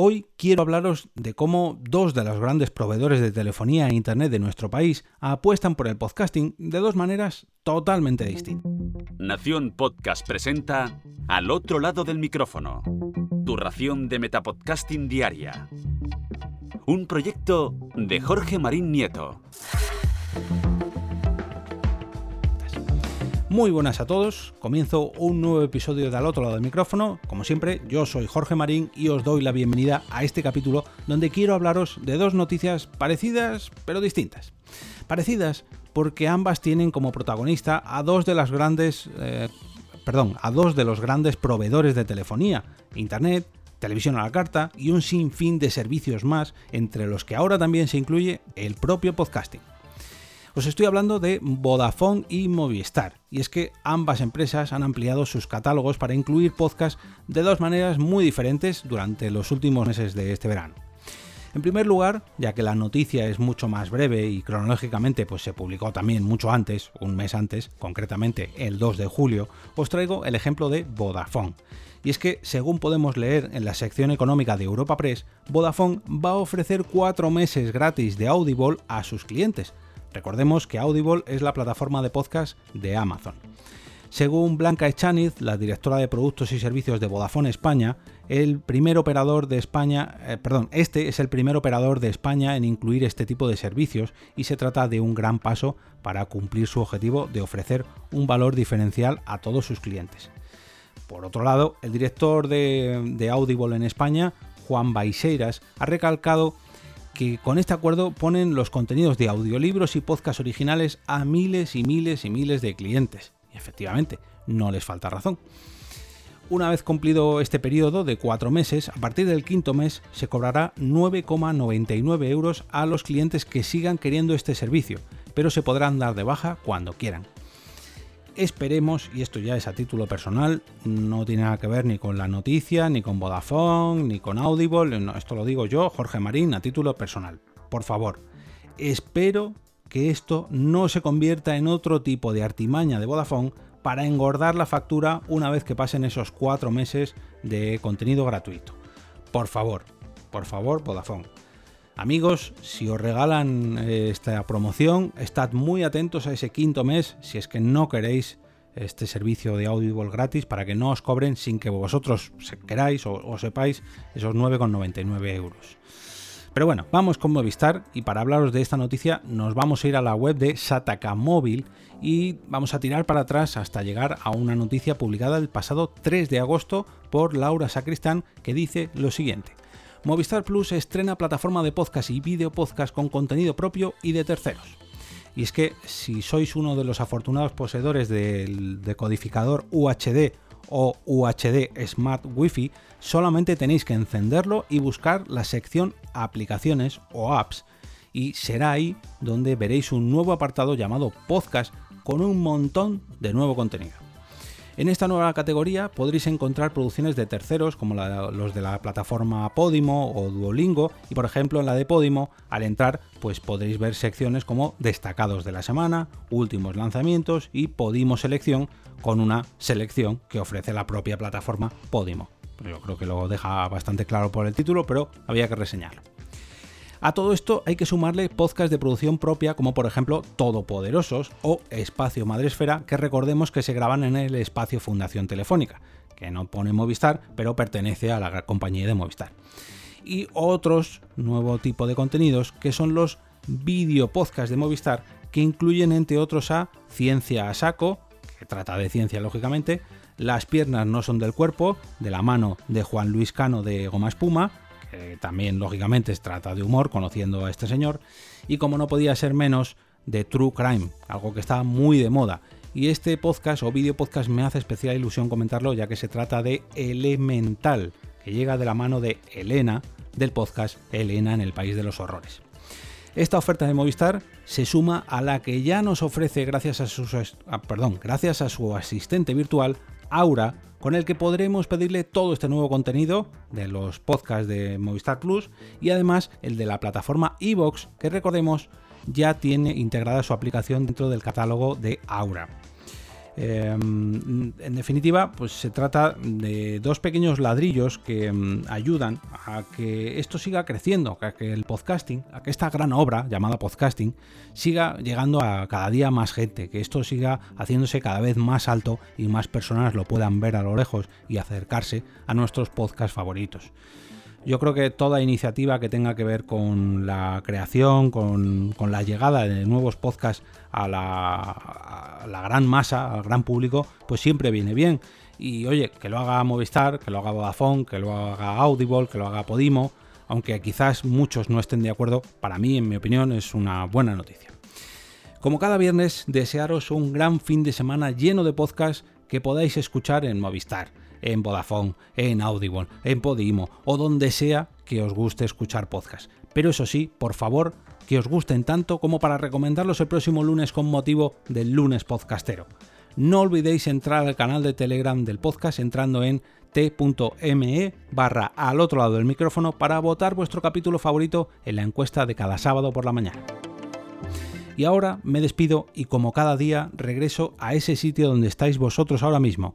Hoy quiero hablaros de cómo dos de los grandes proveedores de telefonía e Internet de nuestro país apuestan por el podcasting de dos maneras totalmente distintas. Nación Podcast presenta Al otro lado del micrófono, tu ración de Metapodcasting diaria. Un proyecto de Jorge Marín Nieto. Muy buenas a todos, comienzo un nuevo episodio de Al otro lado del micrófono. Como siempre, yo soy Jorge Marín y os doy la bienvenida a este capítulo donde quiero hablaros de dos noticias parecidas pero distintas. Parecidas porque ambas tienen como protagonista a dos de las grandes, eh, perdón, a dos de los grandes proveedores de telefonía, internet, televisión a la carta y un sinfín de servicios más, entre los que ahora también se incluye el propio podcasting. Os estoy hablando de Vodafone y Movistar, y es que ambas empresas han ampliado sus catálogos para incluir podcasts de dos maneras muy diferentes durante los últimos meses de este verano. En primer lugar, ya que la noticia es mucho más breve y cronológicamente pues se publicó también mucho antes, un mes antes, concretamente el 2 de julio, os traigo el ejemplo de Vodafone. Y es que, según podemos leer en la sección económica de Europa Press, Vodafone va a ofrecer cuatro meses gratis de Audible a sus clientes, Recordemos que Audible es la plataforma de podcast de Amazon. Según Blanca Echaniz, la directora de productos y servicios de Vodafone España, el primer operador de España, eh, perdón, este es el primer operador de España en incluir este tipo de servicios y se trata de un gran paso para cumplir su objetivo de ofrecer un valor diferencial a todos sus clientes. Por otro lado, el director de, de Audible en España, Juan Baiseiras, ha recalcado que con este acuerdo ponen los contenidos de audiolibros y podcasts originales a miles y miles y miles de clientes. Y efectivamente, no les falta razón. Una vez cumplido este periodo de cuatro meses, a partir del quinto mes se cobrará 9,99 euros a los clientes que sigan queriendo este servicio, pero se podrán dar de baja cuando quieran esperemos, y esto ya es a título personal, no tiene nada que ver ni con la noticia, ni con Vodafone, ni con Audible, esto lo digo yo, Jorge Marín, a título personal. Por favor, espero que esto no se convierta en otro tipo de artimaña de Vodafone para engordar la factura una vez que pasen esos cuatro meses de contenido gratuito. Por favor, por favor, Vodafone Amigos, si os regalan eh, esta promoción, estad muy atentos a ese quinto mes si es que no queréis este servicio de Audible gratis para que no os cobren sin que vosotros queráis o, sepáis esos 9,99 euros. Pero bueno, vamos con Movistar y para hablaros de esta noticia nos vamos a ir a la web de Sataka Móvil y vamos a tirar para atrás hasta llegar a una noticia publicada el pasado 3 de agosto por Laura Sacristán que dice lo siguiente. Movistar Plus estrena plataforma de podcast y video podcast con contenido propio y de terceros. Y es que si sois uno de los afortunados poseedores del decodificador UHD o UHD Smart Wi-Fi, solamente tenéis que encenderlo y buscar la sección Aplicaciones o Apps. Y será ahí donde veréis un nuevo apartado llamado Podcast con un montón de nuevo contenido. En esta nueva categoría podréis encontrar producciones de terceros como los de la plataforma Podimo o Duolingo y por ejemplo en la de Podimo al entrar pues podréis ver secciones como destacados de la semana, últimos lanzamientos y Podimo selección con una selección que ofrece la propia plataforma Podimo. Yo creo que lo deja bastante claro por el título, pero había que reseñarlo. A todo esto hay que sumarle podcasts de producción propia como por ejemplo Todopoderosos o Espacio Madresfera que recordemos que se graban en el espacio Fundación Telefónica, que no pone Movistar pero pertenece a la compañía de Movistar. Y otros nuevo tipo de contenidos que son los video podcasts de Movistar que incluyen entre otros a Ciencia a Saco, que trata de ciencia lógicamente, Las piernas no son del cuerpo, de la mano de Juan Luis Cano de Goma Espuma, también lógicamente se trata de humor, conociendo a este señor, y como no podía ser menos, de True Crime, algo que está muy de moda. Y este podcast o vídeo podcast me hace especial ilusión comentarlo ya que se trata de Elemental, que llega de la mano de Elena, del podcast Elena en el País de los Horrores. Esta oferta de Movistar se suma a la que ya nos ofrece gracias a ah, perdón, gracias a su asistente virtual Aura, con el que podremos pedirle todo este nuevo contenido de los podcasts de Movistar Plus y además el de la plataforma Evox, que recordemos ya tiene integrada su aplicación dentro del catálogo de Aura. Em, en definitiva, pues se trata de dos pequeños ladrillos que em, ayudan a que esto siga creciendo, a que el podcasting, a que esta gran obra llamada podcasting siga llegando a cada día más gente, que esto siga haciéndose cada vez más alto y más personas lo puedan ver a lo lejos y acercarse a nuestros podcasts favoritos. Yo creo que toda iniciativa que tenga que ver con la creación, con, la llegada de nuevos podcasts a la, la, gran masa, al gran público, pues siempre viene bien. Y oye, que lo haga Movistar, que lo haga Vodafone, que lo haga Audible, que lo haga Podimo, aunque quizás muchos no estén de acuerdo, para mí, en mi opinión, es una buena noticia. Como cada viernes, desearos un gran fin de semana lleno de podcasts que podáis escuchar en Movistar en Vodafone, en Audible, en Podimo o donde sea que os guste escuchar podcast. Pero eso sí, por favor, que os gusten tanto como para recomendarlos el próximo lunes con motivo del lunes podcastero. No olvidéis entrar al canal de Telegram del podcast entrando en t.me barra al otro lado del micrófono para votar vuestro capítulo favorito en la encuesta de cada sábado por la mañana. Y ahora me despido y como cada día regreso a ese sitio donde estáis vosotros ahora mismo,